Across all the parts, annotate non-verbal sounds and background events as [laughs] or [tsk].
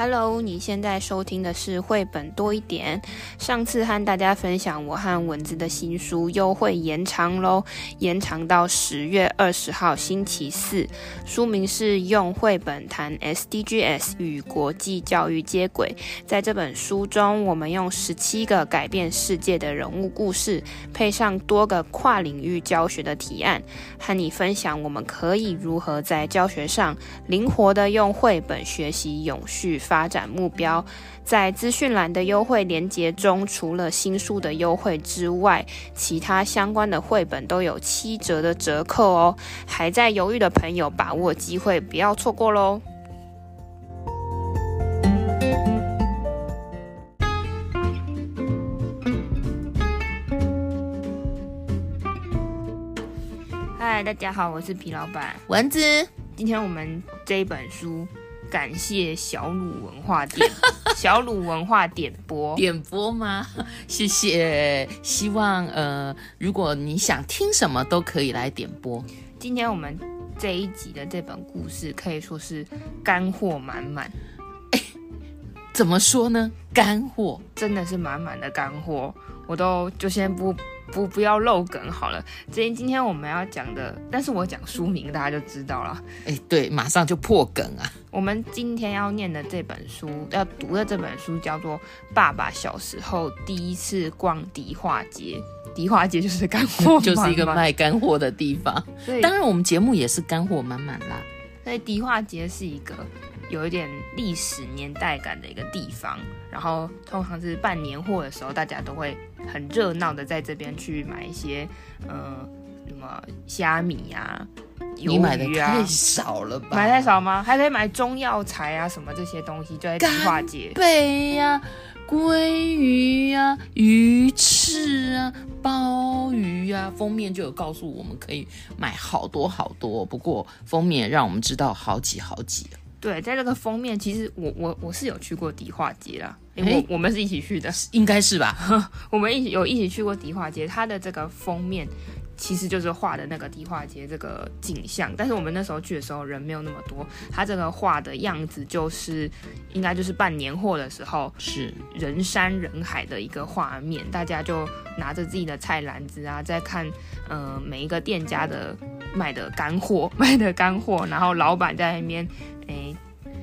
Hello，你现在收听的是绘本多一点。上次和大家分享我和蚊子的新书优惠延长喽，延长到十月二十号星期四。书名是用绘本谈 SDGs 与国际教育接轨。在这本书中，我们用十七个改变世界的人物故事，配上多个跨领域教学的提案，和你分享我们可以如何在教学上灵活的用绘本学习永续发展目标，在资讯栏的优惠链接中，除了新书的优惠之外，其他相关的绘本都有七折的折扣哦。还在犹豫的朋友，把握机会，不要错过喽！嗨，大家好，我是皮老板蚊子。今天我们这一本书。感谢小鲁文化点 [laughs] 小鲁文化点播点播吗？[laughs] 谢谢，希望呃，如果你想听什么都可以来点播。今天我们这一集的这本故事可以说是干货满满。哎，[laughs] 怎么说呢？干货真的是满满的干货，我都就先不。不，不要漏梗好了。今今天我们要讲的，但是我讲书名大家就知道了。哎，对，马上就破梗啊！我们今天要念的这本书，要读的这本书叫做《爸爸小时候第一次逛迪化街》。迪化街 [laughs] 就是干货，就是一个卖干货的地方。对，当然我们节目也是干货满满啦。所以迪化街是一个。有一点历史年代感的一个地方，然后通常是办年货的时候，大家都会很热闹的在这边去买一些，呃，什么虾米呀、啊、鱿鱼啊。你买的太少了吧？买太少吗？还可以买中药材啊，什么这些东西就在迪化街。贝呀、鲑鱼呀、啊、鱼翅啊、鲍鱼啊，封面就有告诉我们可以买好多好多。不过封面让我们知道好几好几。对，在这个封面，其实我我我是有去过迪化街啦，因为我，我们是一起去的，应该是吧？[laughs] 我们一起有一起去过迪化街，它的这个封面其实就是画的那个迪化街这个景象，但是我们那时候去的时候人没有那么多，它这个画的样子就是应该就是办年货的时候是人山人海的一个画面，大家就拿着自己的菜篮子啊，在看呃每一个店家的卖的干货 [laughs] 卖的干货，然后老板在那边。哎，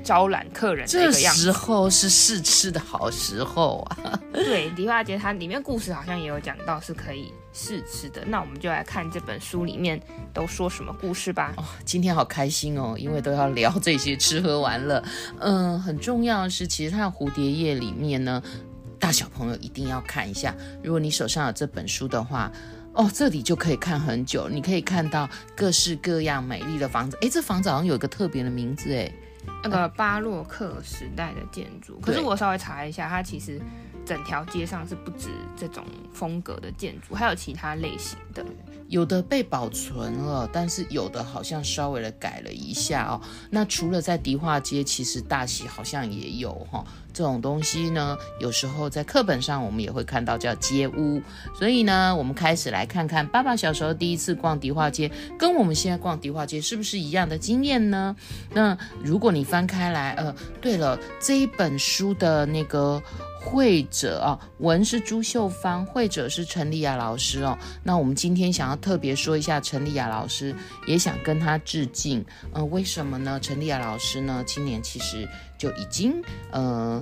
招揽客人的一个样子。这时候是试吃的好时候啊！[laughs] 对，迪化街它里面故事好像也有讲到是可以试吃的。那我们就来看这本书里面都说什么故事吧。哦，今天好开心哦，因为都要聊这些吃喝玩乐。嗯，很重要的是，其实它的蝴蝶页里面呢，大小朋友一定要看一下。如果你手上有这本书的话，哦，这里就可以看很久。你可以看到各式各样美丽的房子。哎，这房子好像有一个特别的名字，哎，那个巴洛克时代的建筑。可是我稍微查一下，它其实整条街上是不止这种风格的建筑，还有其他类型的。有的被保存了，但是有的好像稍微的改了一下哦。那除了在迪化街，其实大溪好像也有哈、这种东西呢。有时候在课本上我们也会看到叫街屋。所以呢，我们开始来看看爸爸小时候第一次逛迪化街，跟我们现在逛迪化街是不是一样的经验呢？那如果你翻开来，呃，对了，这一本书的那个。会者啊，文是朱秀芳，会者是陈丽雅老师哦。那我们今天想要特别说一下陈丽雅老师，也想跟她致敬。呃，为什么呢？陈丽雅老师呢，今年其实就已经呃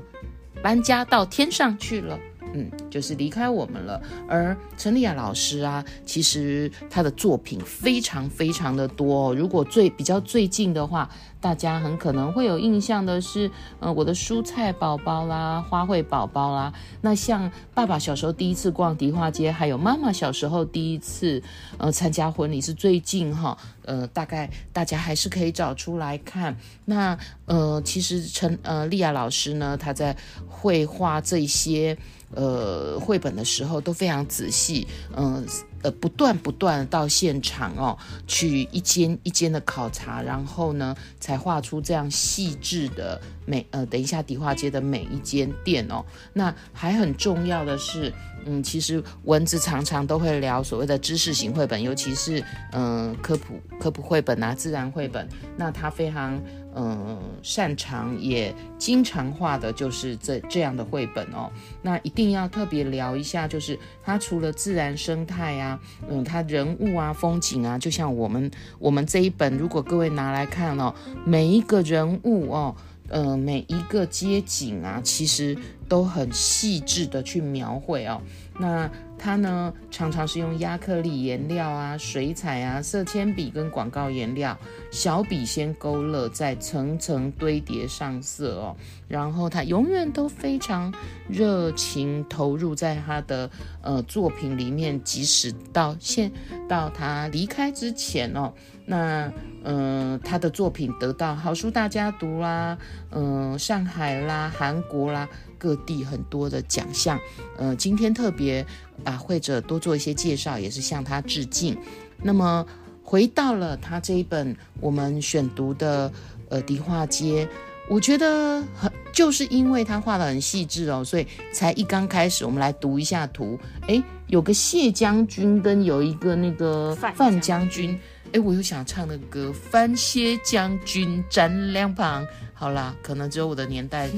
搬家到天上去了。嗯，就是离开我们了。而陈丽雅老师啊，其实她的作品非常非常的多哦。如果最比较最近的话，大家很可能会有印象的是，呃，我的蔬菜宝宝啦，花卉宝宝啦。那像爸爸小时候第一次逛迪化街，还有妈妈小时候第一次呃参加婚礼，是最近哈。呃，大概大家还是可以找出来看。那呃，其实陈呃丽亚老师呢，她在绘画这些。呃，绘本的时候都非常仔细，嗯、呃，不断不断到现场哦，去一间一间的考察，然后呢，才画出这样细致的每呃，等一下迪化街的每一间店哦。那还很重要的是，嗯，其实蚊子常常都会聊所谓的知识型绘本，尤其是嗯、呃、科普科普绘本啊，自然绘本，那它非常。嗯，擅长也经常画的就是这这样的绘本哦。那一定要特别聊一下，就是它除了自然生态啊，嗯，它人物啊、风景啊，就像我们我们这一本，如果各位拿来看哦，每一个人物哦，呃，每一个街景啊，其实都很细致的去描绘哦。那它呢，常常是用压克力颜料啊、水彩啊、色铅笔跟广告颜料，小笔先勾勒，再层层堆叠上色哦。然后他永远都非常热情投入在他的呃作品里面，即使到现到他离开之前哦，那嗯、呃，他的作品得到好书大家读啦，嗯、呃，上海啦、韩国啦各地很多的奖项。呃，今天特别把绘者多做一些介绍，也是向他致敬。那么回到了他这一本我们选读的呃迪化街。我觉得很，就是因为他画的很细致哦，所以才一刚开始，我们来读一下图。哎，有个谢将军跟有一个那个范将军。哎，我又想唱那个歌，范谢将军站两旁。好啦，可能只有我的年代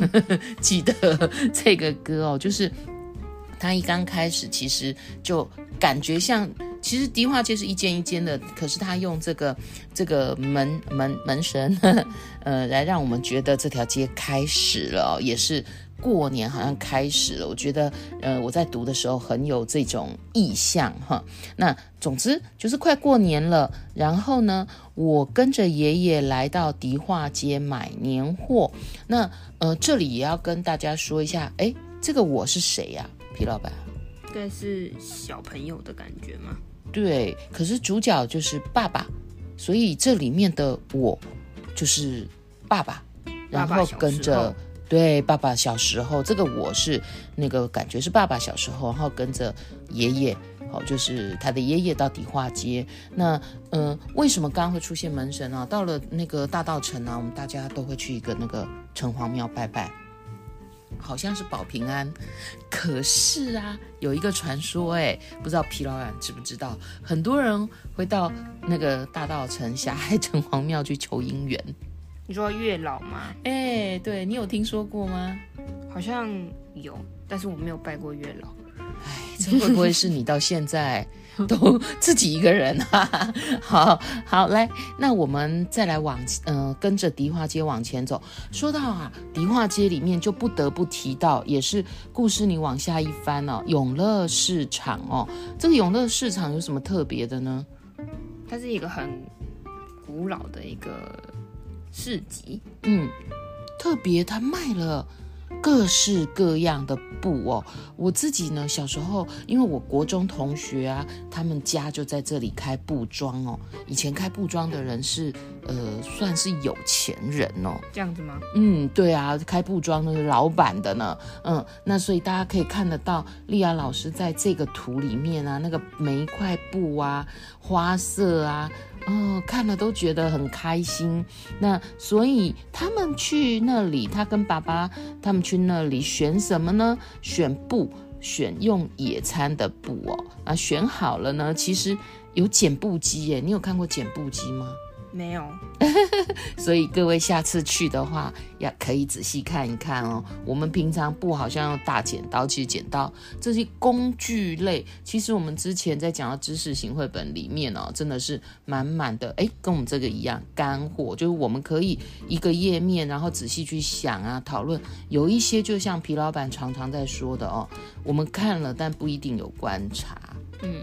[laughs] 记得这个歌哦。就是他一刚开始，其实就感觉像。其实迪化街是一间一间的，可是他用这个这个门门门神，呵 [laughs] 呵呃，来让我们觉得这条街开始了，也是过年好像开始了。我觉得，呃，我在读的时候很有这种意象哈。那总之就是快过年了，然后呢，我跟着爷爷来到迪化街买年货。那呃，这里也要跟大家说一下，哎，这个我是谁呀？皮老板，应该是小朋友的感觉吗？对，可是主角就是爸爸，所以这里面的我就是爸爸，然后跟着对爸爸小时候，这个我是那个感觉是爸爸小时候，然后跟着爷爷，好，就是他的爷爷到底化街。那嗯、呃，为什么刚刚会出现门神啊？到了那个大道城啊，我们大家都会去一个那个城隍庙拜拜。好像是保平安，可是啊，有一个传说，哎，不知道皮老板知不知道？很多人会到那个大道城霞海城隍庙去求姻缘。你说月老吗？哎，对，你有听说过吗？好像有，但是我没有拜过月老。哎，这会不会是你到现在？[laughs] 都自己一个人啊，[laughs] 好好来，那我们再来往呃跟着迪化街往前走。说到啊，迪化街里面就不得不提到，也是故事你往下一翻哦，永乐市场哦。这个永乐市场有什么特别的呢？它是一个很古老的一个市集，嗯，特别它卖了。各式各样的布哦，我自己呢，小时候因为我国中同学啊，他们家就在这里开布庄哦。以前开布庄的人是呃，算是有钱人哦。这样子吗？嗯，对啊，开布庄的是老板的呢。嗯，那所以大家可以看得到，丽亚老师在这个图里面啊，那个每一块布啊，花色啊。哦，看了都觉得很开心。那所以他们去那里，他跟爸爸他们去那里选什么呢？选布，选用野餐的布哦。啊，选好了呢，其实有剪布机耶。你有看过剪布机吗？没有，[laughs] 所以各位下次去的话，要可以仔细看一看哦。我们平常布好像用大剪刀，其实剪刀这些工具类，其实我们之前在讲到知识型绘本里面哦，真的是满满的哎，跟我们这个一样干货，就是我们可以一个页面，然后仔细去想啊，讨论。有一些就像皮老板常常在说的哦，我们看了，但不一定有观察。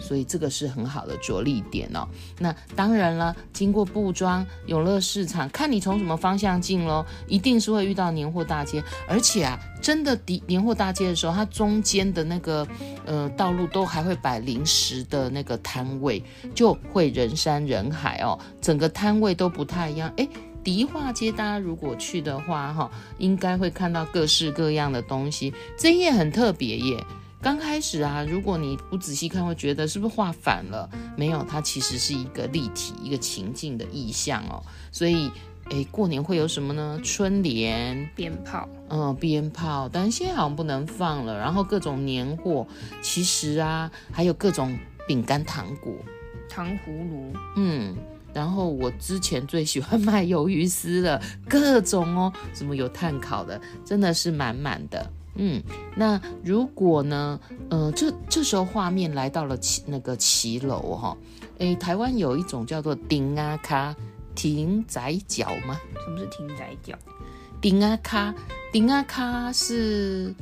所以这个是很好的着力点哦。那当然了，经过布庄永乐市场，看你从什么方向进喽，一定是会遇到年货大街。而且啊，真的的年货大街的时候，它中间的那个呃道路都还会摆临时的那个摊位，就会人山人海哦。整个摊位都不太一样。诶，迪化街大家如果去的话哈，应该会看到各式各样的东西，这一页很特别耶。刚开始啊，如果你不仔细看，会觉得是不是画反了？没有，它其实是一个立体、一个情境的意象哦。所以，诶，过年会有什么呢？春联、鞭炮，嗯，鞭炮，但是现在好像不能放了。然后各种年货，其实啊，还有各种饼干、糖果、糖葫芦，嗯，然后我之前最喜欢卖鱿鱼丝了，各种哦，什么有碳烤的，真的是满满的。嗯，那如果呢，呃，这这时候画面来到了骑那个骑楼哈，诶，台湾有一种叫做顶啊卡亭仔脚吗？什么是亭仔脚？顶啊卡，顶啊卡是。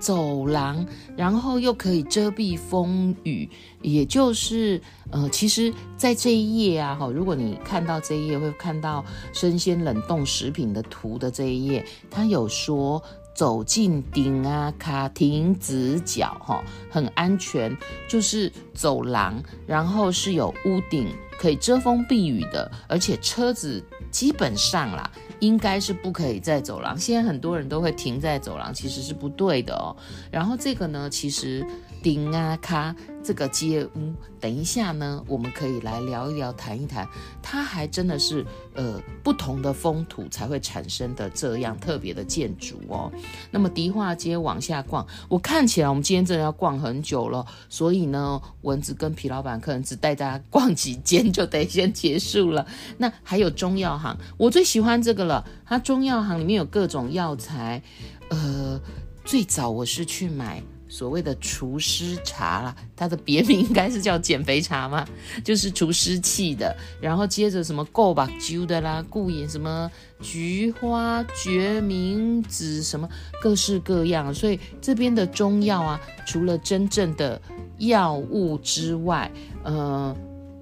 走廊，然后又可以遮蔽风雨，也就是呃，其实，在这一页啊，哈，如果你看到这一页，会看到生鲜冷冻食品的图的这一页，它有说走进顶啊卡停直角，哈，很安全，就是走廊，然后是有屋顶可以遮风避雨的，而且车子基本上啦。应该是不可以在走廊，现在很多人都会停在走廊，其实是不对的哦。然后这个呢，其实丁啊卡这个街屋，等一下呢，我们可以来聊一聊，谈一谈，它还真的是呃不同的风土才会产生的这样特别的建筑哦。那么迪化街往下逛，我看起来我们今天真的要逛很久了，所以呢，蚊子跟皮老板可能只带大家逛几间就得先结束了。那还有中药行，我最喜欢这个了，它中药行里面有各种药材，呃，最早我是去买。所谓的除湿茶啦，它的别名应该是叫减肥茶嘛，[laughs] 就是除湿气的。然后接着什么够吧灸的啦，顾眼什么菊花、决明子什么各式各样。所以这边的中药啊，除了真正的药物之外，呃，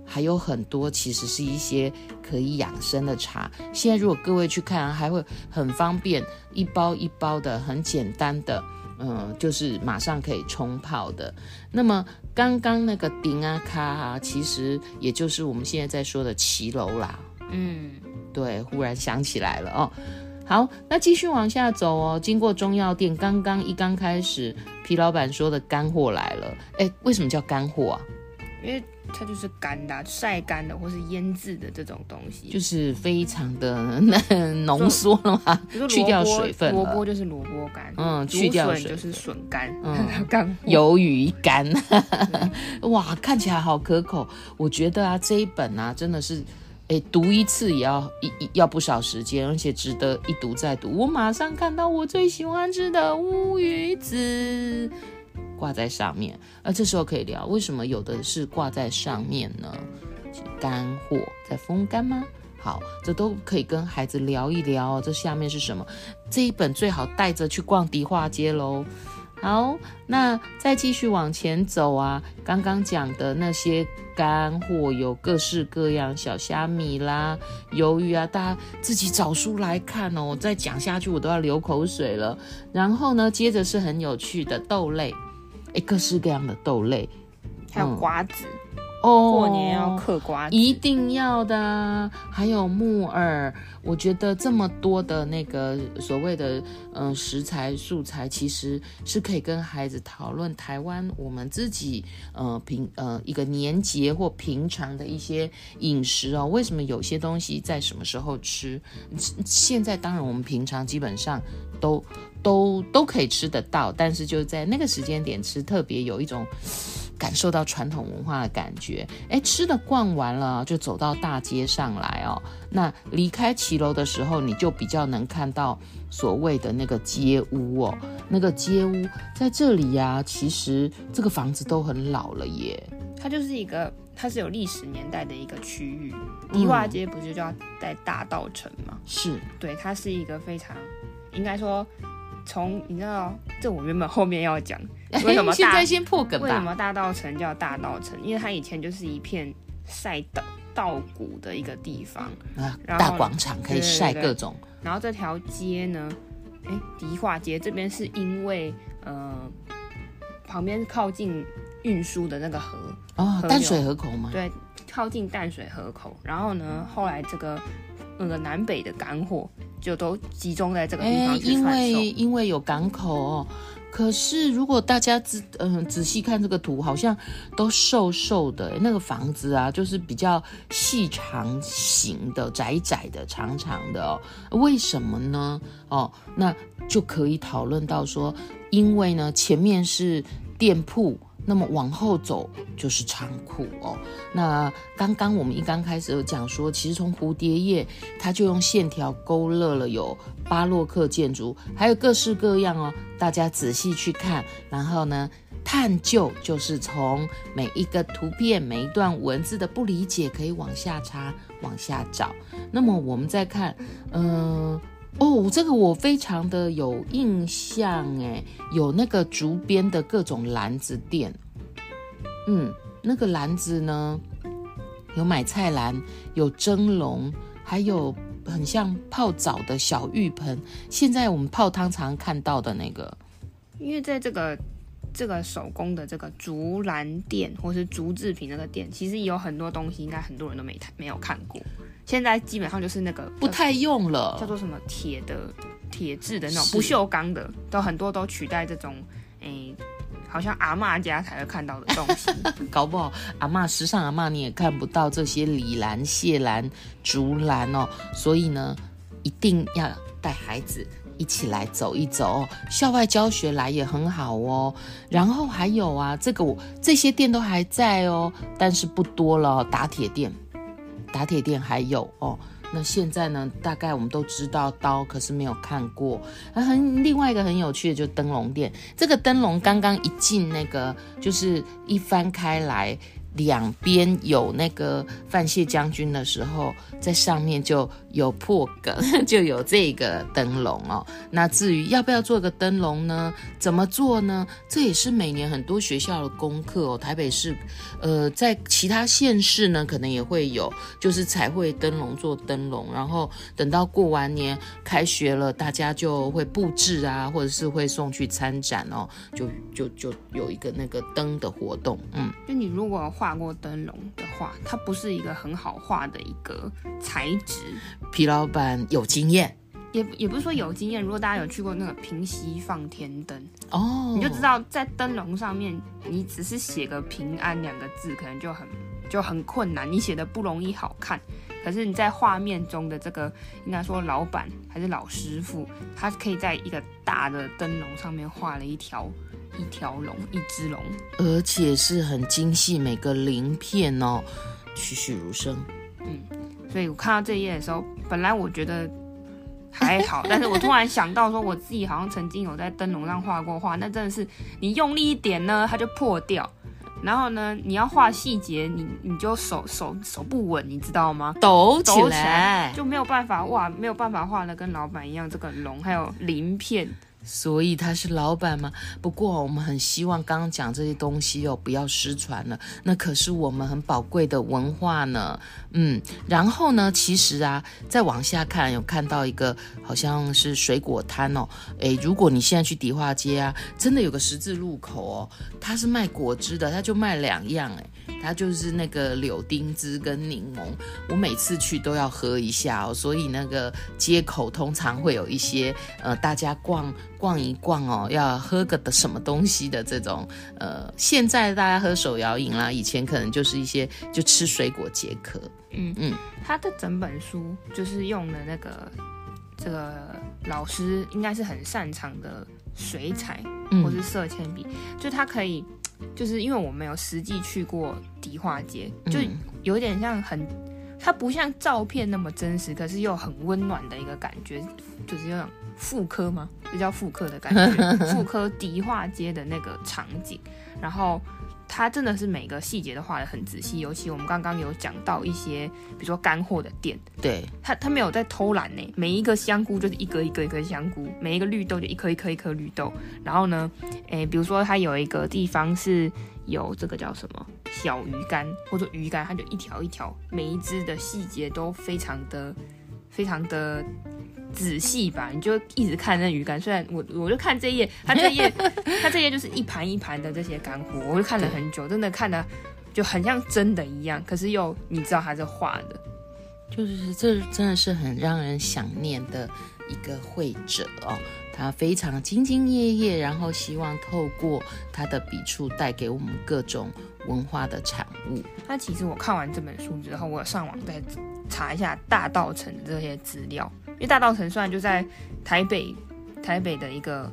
还有很多其实是一些可以养生的茶。现在如果各位去看，还会很方便，一包一包的，很简单的。嗯，就是马上可以冲泡的。那么刚刚那个丁啊卡啊，其实也就是我们现在在说的骑楼啦。嗯，对，忽然想起来了哦。好，那继续往下走哦。经过中药店，刚刚一刚开始，皮老板说的干货来了。哎，为什么叫干货啊？因为它就是干的、啊，晒干的或是腌制的这种东西，就是非常的浓缩了嘛，去掉水分。萝卜就是萝卜干，嗯，去掉水就是笋干，嗯，[laughs] 干鱿鱼干，[laughs] 哇，看起来好可口。我觉得啊，这一本啊，真的是，哎，读一次也要一要不少时间，而且值得一读再读。我马上看到我最喜欢吃的乌鱼子。挂在上面，而这时候可以聊，为什么有的是挂在上面呢？干货在风干吗？好，这都可以跟孩子聊一聊。这下面是什么？这一本最好带着去逛迪化街喽。好，那再继续往前走啊，刚刚讲的那些干货有各式各样，小虾米啦、鱿鱼啊，大家自己找书来看哦。我再讲下去，我都要流口水了。然后呢，接着是很有趣的豆类。各式各样的豆类，还有瓜子哦，过年要嗑瓜子，一定要的。还有木耳，我觉得这么多的那个所谓的嗯、呃、食材素材，其实是可以跟孩子讨论台湾我们自己呃平呃一个年节或平常的一些饮食哦。为什么有些东西在什么时候吃？现在当然我们平常基本上都。都都可以吃得到，但是就在那个时间点吃，特别有一种感受到传统文化的感觉。哎，吃的逛完了，就走到大街上来哦。那离开骑楼的时候，你就比较能看到所谓的那个街屋哦。那个街屋在这里呀、啊，其实这个房子都很老了耶。它就是一个，它是有历史年代的一个区域。迪化街不是就叫在大道城吗？是对，它是一个非常应该说。从你知道，这我原本后面要讲为什么大 [laughs] 现在先破梗吧？为什么大道城叫大道城？因为它以前就是一片晒稻稻谷的一个地方啊，大广场可以晒各种。然后这条街呢，哎，迪化街这边是因为呃旁边靠近运输的那个河哦，河淡水河口吗？对，靠近淡水河口。然后呢，后来这个那个南北的干货。就都集中在这个地方去。因为因为有港口哦。可是如果大家仔嗯、呃、仔细看这个图，好像都瘦瘦的。那个房子啊，就是比较细长型的、窄窄的、长长的哦。为什么呢？哦，那就可以讨论到说，因为呢前面是店铺。那么往后走就是仓库哦。那刚刚我们一刚开始有讲说，其实从蝴蝶叶，它就用线条勾勒了有巴洛克建筑，还有各式各样哦。大家仔细去看，然后呢，探究就是从每一个图片、每一段文字的不理解，可以往下查、往下找。那么我们再看，嗯、哦，这个我非常的有印象哎，有那个竹编的各种篮子店，嗯，那个篮子呢，有买菜篮，有蒸笼，还有很像泡澡的小浴盆。现在我们泡汤常看到的那个，因为在这个这个手工的这个竹篮店或是竹制品那个店，其实有很多东西，应该很多人都没没有看过。现在基本上就是那个不太用了，叫做什么铁的铁质的那种不锈钢的，都很多都取代这种，哎、欸，好像阿嬷家才会看到的东西。[laughs] 搞不好阿嬷时尚阿嬷你也看不到这些李兰、谢兰、竹兰哦。所以呢，一定要带孩子一起来走一走，校外教学来也很好哦。然后还有啊，这个我这些店都还在哦，但是不多了，打铁店。打铁店还有哦，那现在呢？大概我们都知道刀，可是没有看过。啊，很另外一个很有趣的就是灯笼店，这个灯笼刚刚一进那个，就是一翻开来。两边有那个范谢将军的时候，在上面就有破梗，[laughs] 就有这个灯笼哦。那至于要不要做个灯笼呢？怎么做呢？这也是每年很多学校的功课哦。台北市，呃，在其他县市呢，可能也会有，就是彩绘灯笼做灯笼，然后等到过完年开学了，大家就会布置啊，或者是会送去参展哦，就就就有一个那个灯的活动。嗯，就你如果画。画过灯笼的话，它不是一个很好画的一个材质。皮老板有经验，也也不是说有经验。如果大家有去过那个平息放天灯哦，你就知道在灯笼上面，你只是写个平安两个字，可能就很就很困难，你写的不容易好看。可是你在画面中的这个，应该说老板还是老师傅，他可以在一个大的灯笼上面画了一条。一条龙，一只龙，而且是很精细，每个鳞片哦，栩栩如生。嗯，所以我看到这一页的时候，本来我觉得还好，[laughs] 但是我突然想到说，我自己好像曾经有在灯笼上画过画，那真的是你用力一点呢，它就破掉；然后呢，你要画细节，你你就手手手不稳，你知道吗？抖起来，抖起来就没有办法哇，没有办法画的跟老板一样，这个龙还有鳞片。所以他是老板吗？不过我们很希望刚刚讲这些东西哦，不要失传了。那可是我们很宝贵的文化呢。嗯，然后呢，其实啊，再往下看，有看到一个好像是水果摊哦。诶，如果你现在去迪化街啊，真的有个十字路口哦，它是卖果汁的，它就卖两样诶。它就是那个柳丁汁跟柠檬，我每次去都要喝一下哦。所以那个街口通常会有一些呃，大家逛逛一逛哦，要喝个的什么东西的这种呃，现在大家喝手摇饮啦，以前可能就是一些就吃水果解渴。嗯嗯，他的整本书就是用的那个这个老师应该是很擅长的水彩或是色铅笔，嗯、就他可以。就是因为我没有实际去过迪化街，就有点像很，它不像照片那么真实，可是又很温暖的一个感觉，就是有种复刻吗？就叫妇科的感觉，[laughs] 复刻迪化街的那个场景，然后。它真的是每个细节都画得很仔细，尤其我们刚刚有讲到一些，比如说干货的店，对，它它没有在偷懒呢，每一个香菇就是一个一个一颗香菇，每一个绿豆就一颗一颗一颗绿豆，然后呢，诶，比如说它有一个地方是有这个叫什么小鱼干或者鱼干，它就一条一条，每一只的细节都非常的非常的。仔细吧，你就一直看那鱼竿。虽然我我就看这页，它这页 [laughs] 它这页就是一盘一盘的这些干货，我就看了很久，真的看的就很像真的一样。可是又你知道它是画的，就是这真的是很让人想念的一个绘者哦。他非常兢兢业业，然后希望透过他的笔触带给我们各种文化的产物。那其实我看完这本书之后，我上网再查一下大稻城这些资料。因为大稻埕虽然就在台北，台北的一个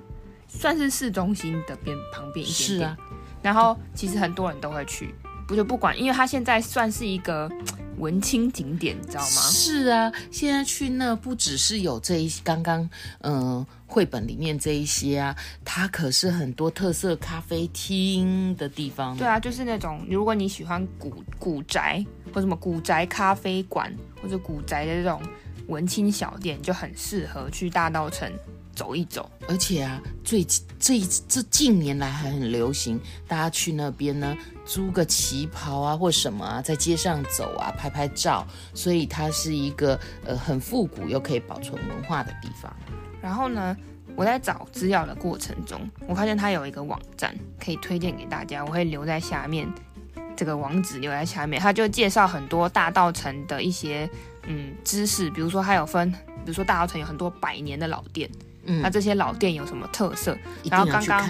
算是市中心的边旁边一点点，是啊，然后其实很多人都会去，不就不管，因为它现在算是一个 [tsk] 文青景点，你知道吗？是啊，现在去那不只是有这一刚刚嗯绘本里面这一些啊，它可是很多特色咖啡厅的地方。对啊，就是那种如果你喜欢古古宅或什么古宅咖啡馆或者古宅的这种文青小店，就很适合去大道城。走一走，而且啊，最这这近年来还很流行，大家去那边呢，租个旗袍啊或什么啊，在街上走啊，拍拍照，所以它是一个呃很复古又可以保存文化的地方。然后呢，我在找资料的过程中，我发现它有一个网站可以推荐给大家，我会留在下面，这个网址留在下面，它就介绍很多大道城的一些嗯知识，比如说它有分，比如说大稻城有很多百年的老店。嗯，那这些老店有什么特色？然后刚刚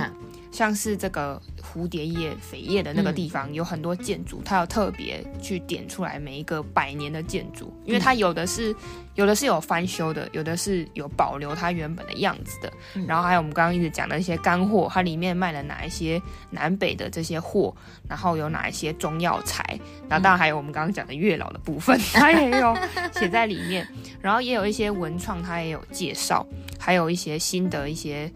像是这个蝴蝶叶、扉页的那个地方，有很多建筑，它有特别去点出来每一个百年的建筑，因为它有的是。有的是有翻修的，有的是有保留它原本的样子的。嗯、然后还有我们刚刚一直讲的一些干货，它里面卖了哪一些南北的这些货，然后有哪一些中药材，然后当然还有我们刚刚讲的月老的部分，[laughs] 它也有写在里面。然后也有一些文创，它也有介绍，还有一些新的一些，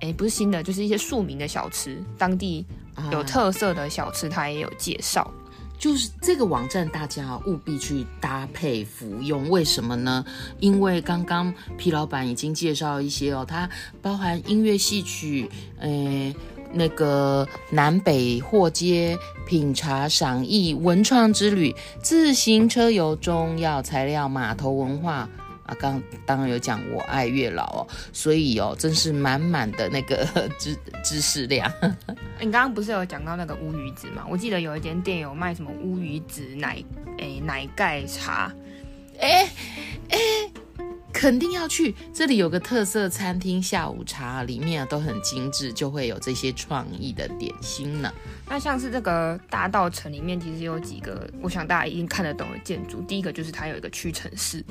哎，不是新的，就是一些庶民的小吃，当地有特色的小吃，它也有介绍。就是这个网站，大家务必去搭配服用。为什么呢？因为刚刚皮老板已经介绍一些哦，它包含音乐戏曲，诶，那个南北货街品茶赏艺文创之旅、自行车游、中药材料、码头文化。啊，刚当然有讲我爱月老哦，所以哦，真是满满的那个 [laughs] 知知识量。[laughs] 你刚刚不是有讲到那个乌鱼子吗？我记得有一间店有卖什么乌鱼子奶诶奶盖茶，哎哎，肯定要去。这里有个特色餐厅下午茶，里面啊都很精致，就会有这些创意的点心呢。那像是这个大道城里面，其实有几个，我想大家一定看得懂的建筑。第一个就是它有一个屈臣氏。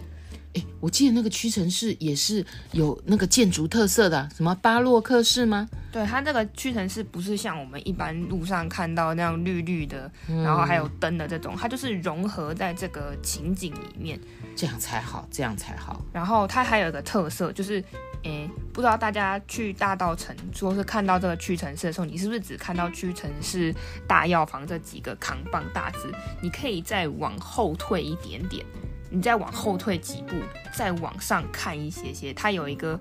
诶，我记得那个屈臣氏也是有那个建筑特色的，什么巴洛克式吗？对，它这个屈臣氏不是像我们一般路上看到那样绿绿的，嗯、然后还有灯的这种，它就是融合在这个情景里面，这样才好，这样才好。然后它还有一个特色就是，诶，不知道大家去大道城，说是看到这个屈臣氏的时候，你是不是只看到屈臣氏大药房这几个扛棒大字？你可以再往后退一点点。你再往后退几步，再往上看一些些，它有一个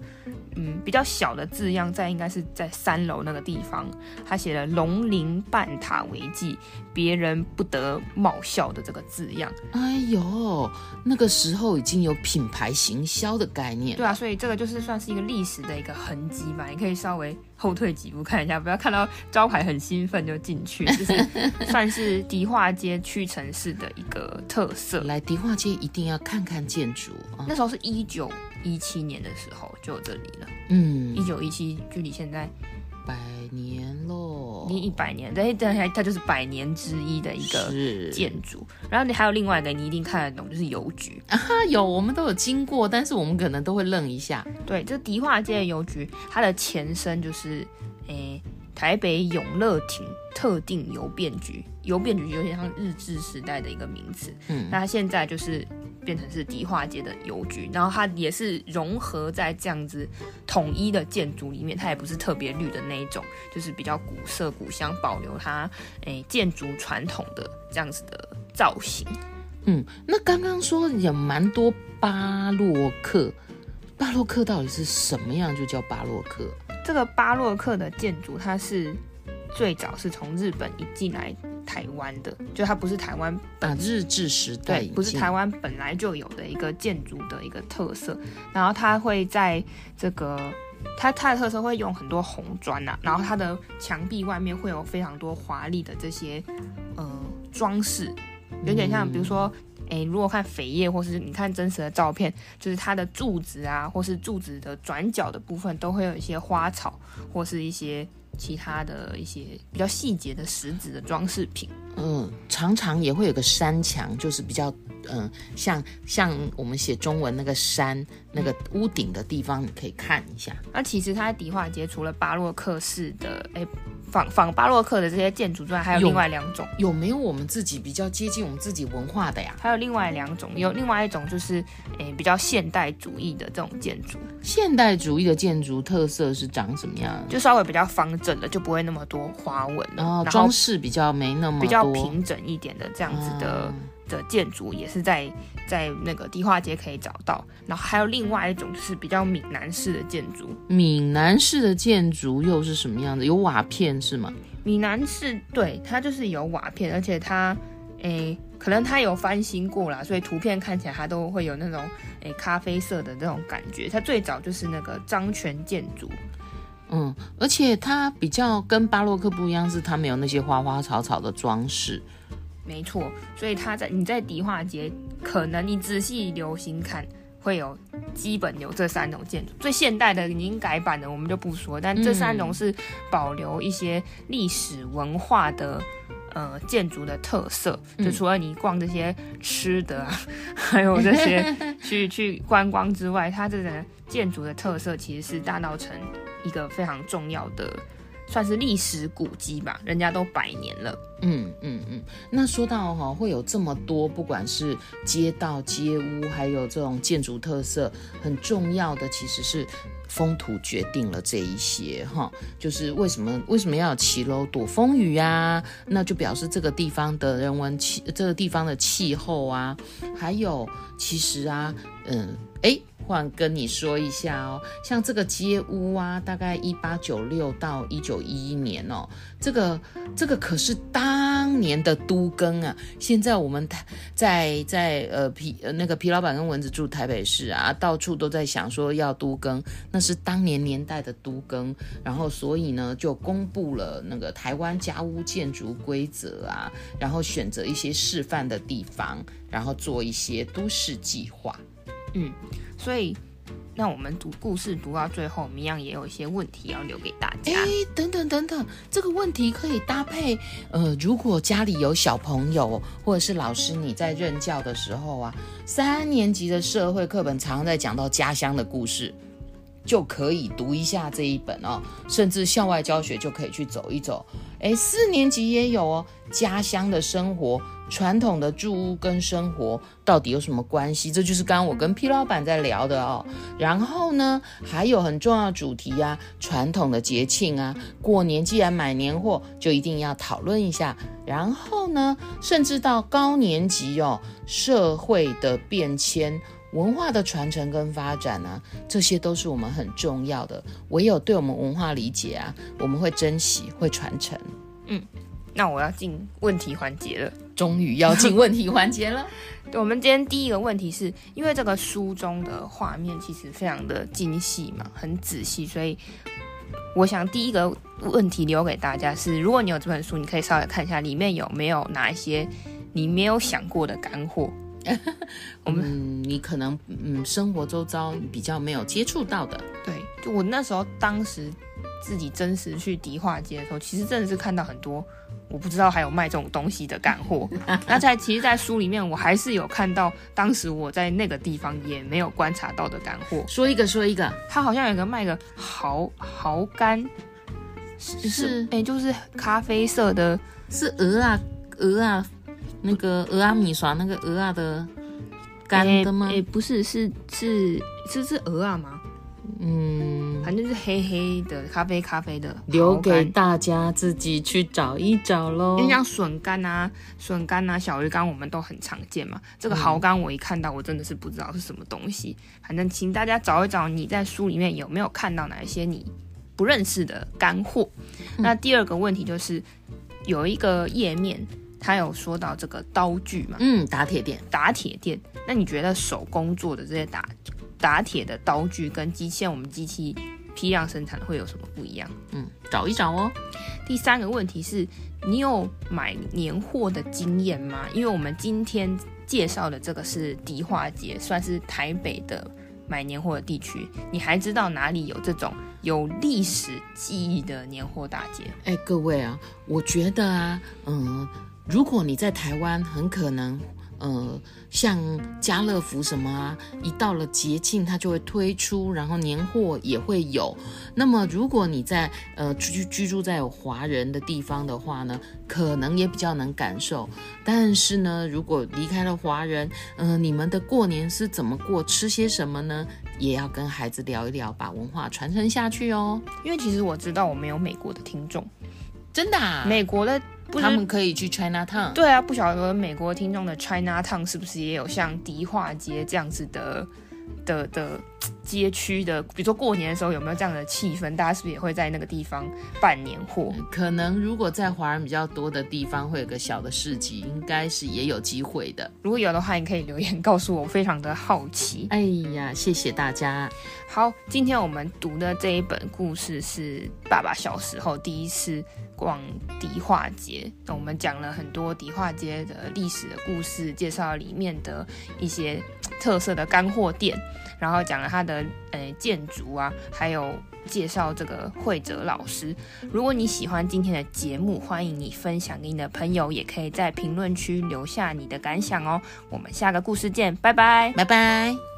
嗯比较小的字样，在应该是在三楼那个地方，它写了“龙鳞半塔为记”，别人不得冒笑的这个字样。哎呦，那个时候已经有品牌行销的概念。对啊，所以这个就是算是一个历史的一个痕迹吧，你可以稍微。后退几步看一下，不要看到招牌很兴奋就进去，[laughs] 就是算是迪化街屈臣氏的一个特色。来迪化街一定要看看建筑，那时候是一九一七年的时候就有这里了。嗯，一九一七距离现在百年喽，你一百年，对，对，它就是百年之一的一个建筑。然后你还有另外一个你一定看得懂，就是邮局啊，有我们都有经过，但是我们可能都会愣一下。对，这迪化街的邮局，它的前身就是诶、欸、台北永乐亭特定邮便局，邮便局有点像日治时代的一个名词。嗯，那它现在就是。变成是迪化街的邮局，然后它也是融合在这样子统一的建筑里面，它也不是特别绿的那一种，就是比较古色古香，保留它诶建筑传统的这样子的造型。嗯，那刚刚说有蛮多巴洛克，巴洛克到底是什么样就叫巴洛克？这个巴洛克的建筑，它是最早是从日本引进来。台湾的，就它不是台湾本啊，日治时代，不是台湾本来就有的一个建筑的一个特色。然后它会在这个，它它的特色会用很多红砖呐、啊，然后它的墙壁外面会有非常多华丽的这些呃装饰，有点像比如说，哎、嗯，如果看扉页或是你看真实的照片，就是它的柱子啊，或是柱子的转角的部分，都会有一些花草或是一些。其他的一些比较细节的石子的装饰品，嗯，常常也会有个山墙，就是比较嗯，像像我们写中文那个山那个屋顶的地方，你可以看一下。那其实它在迪化街除了巴洛克式的诶仿仿巴洛克的这些建筑之外，还有另外两种有，有没有我们自己比较接近我们自己文化的呀？还有另外两种，有另外一种就是诶、欸、比较现代主义的这种建筑。现代主义的建筑特色是长什么样？就稍微比较方正的，就不会那么多花纹，然后装饰比较没那么多比较平整一点的这样子的。嗯的建筑也是在在那个迪化街可以找到，然后还有另外一种就是比较闽南式的建筑。闽南式的建筑又是什么样子？有瓦片是吗？闽南式对，它就是有瓦片，而且它诶可能它有翻新过啦，所以图片看起来它都会有那种诶咖啡色的那种感觉。它最早就是那个张权建筑，嗯，而且它比较跟巴洛克不一样，是它没有那些花花草草的装饰。没错，所以它在你在迪化街，可能你仔细留心看，会有基本有这三种建筑。最现代的已经改版的我们就不说，但这三种是保留一些历史文化的呃建筑的特色。就除了你逛这些吃的啊，[laughs] 还有这些 [laughs] 去去观光之外，它这个建筑的特色其实是大稻埕一个非常重要的。算是历史古迹吧，人家都百年了。嗯嗯嗯。那说到哈，会有这么多，不管是街道、街屋，还有这种建筑特色，很重要的其实是风土决定了这一些哈。就是为什么为什么要有骑楼躲风雨啊？那就表示这个地方的人文气，这个地方的气候啊，还有其实啊，嗯，哎。换跟你说一下哦，像这个街屋啊，大概一八九六到一九一一年哦，这个这个可是当年的都更啊。现在我们在在呃皮呃那个皮老板跟蚊子住台北市啊，到处都在想说要都更，那是当年年代的都更，然后所以呢就公布了那个台湾家屋建筑规则啊，然后选择一些示范的地方，然后做一些都市计划，嗯。所以，那我们读故事读到最后，我们一样也有一些问题要留给大家。哎，等等等等，这个问题可以搭配，呃，如果家里有小朋友或者是老师你在任教的时候啊，三年级的社会课本常常在讲到家乡的故事，就可以读一下这一本哦。甚至校外教学就可以去走一走。哎，四年级也有哦，家乡的生活。传统的住屋跟生活到底有什么关系？这就是刚刚我跟 P 老板在聊的哦。然后呢，还有很重要主题啊，传统的节庆啊，过年既然买年货，就一定要讨论一下。然后呢，甚至到高年级哦，社会的变迁、文化的传承跟发展啊，这些都是我们很重要的。唯有对我们文化理解啊，我们会珍惜，会传承。嗯。那我要进问题环节了，终于要进问题环节了。对，[laughs] 我们今天第一个问题是因为这个书中的画面其实非常的精细嘛，很仔细，所以我想第一个问题留给大家是：如果你有这本书，你可以稍微看一下里面有没有哪一些你没有想过的干货。我们、嗯、你可能嗯生活周遭比较没有接触到的。对，就我那时候当时自己真实去迪化街的时候，其实真的是看到很多。我不知道还有卖这种东西的干货。[laughs] 那在其实，在书里面我还是有看到，当时我在那个地方也没有观察到的干货。说一个，说一个。他好像有个卖个蚝蚝干，是哎、欸，就是咖啡色的，是鹅啊鹅啊，那个鹅啊米刷那个鹅啊的干的吗？哎、欸欸，不是，是是是是鹅啊吗？嗯，反正是黑黑的咖啡咖啡的，留给大家自己去找一找喽。就像笋干啊、笋干啊、小鱼干，我们都很常见嘛。这个蚝干我一看到，我真的是不知道是什么东西。反正请大家找一找，你在书里面有没有看到哪一些你不认识的干货？嗯。那第二个问题就是有一个页面，它有说到这个刀具嘛？嗯，打铁店，打铁店。那你觉得手工做的这些打？打铁的刀具跟机器，我们机器批量生产会有什么不一样？嗯，找一找哦。第三个问题是，你有买年货的经验吗？因为我们今天介绍的这个是迪化街，算是台北的买年货的地区。你还知道哪里有这种有历史记忆的年货大街？哎，各位啊，我觉得啊，嗯，如果你在台湾，很可能。呃，像家乐福什么啊，一到了节庆它就会推出，然后年货也会有。那么如果你在呃居居住在有华人的地方的话呢，可能也比较能感受。但是呢，如果离开了华人，嗯、呃，你们的过年是怎么过，吃些什么呢？也要跟孩子聊一聊，把文化传承下去哦。因为其实我知道我们有美国的听众，真的、啊，美国的。他们可以去 China Town。对啊，不晓得美国听众的 China Town 是不是也有像迪化街这样子的的的街区的？比如说过年的时候有没有这样的气氛？大家是不是也会在那个地方办年货？可能如果在华人比较多的地方会有个小的市集，应该是也有机会的。如果有的话，你可以留言告诉我，非常的好奇。哎呀，谢谢大家。好，今天我们读的这一本故事是爸爸小时候第一次逛迪化街。那我们讲了很多迪化街的历史的故事，介绍里面的一些特色的干货店，然后讲了它的呃建筑啊，还有介绍这个慧哲老师。如果你喜欢今天的节目，欢迎你分享给你的朋友，也可以在评论区留下你的感想哦。我们下个故事见，拜拜，拜拜。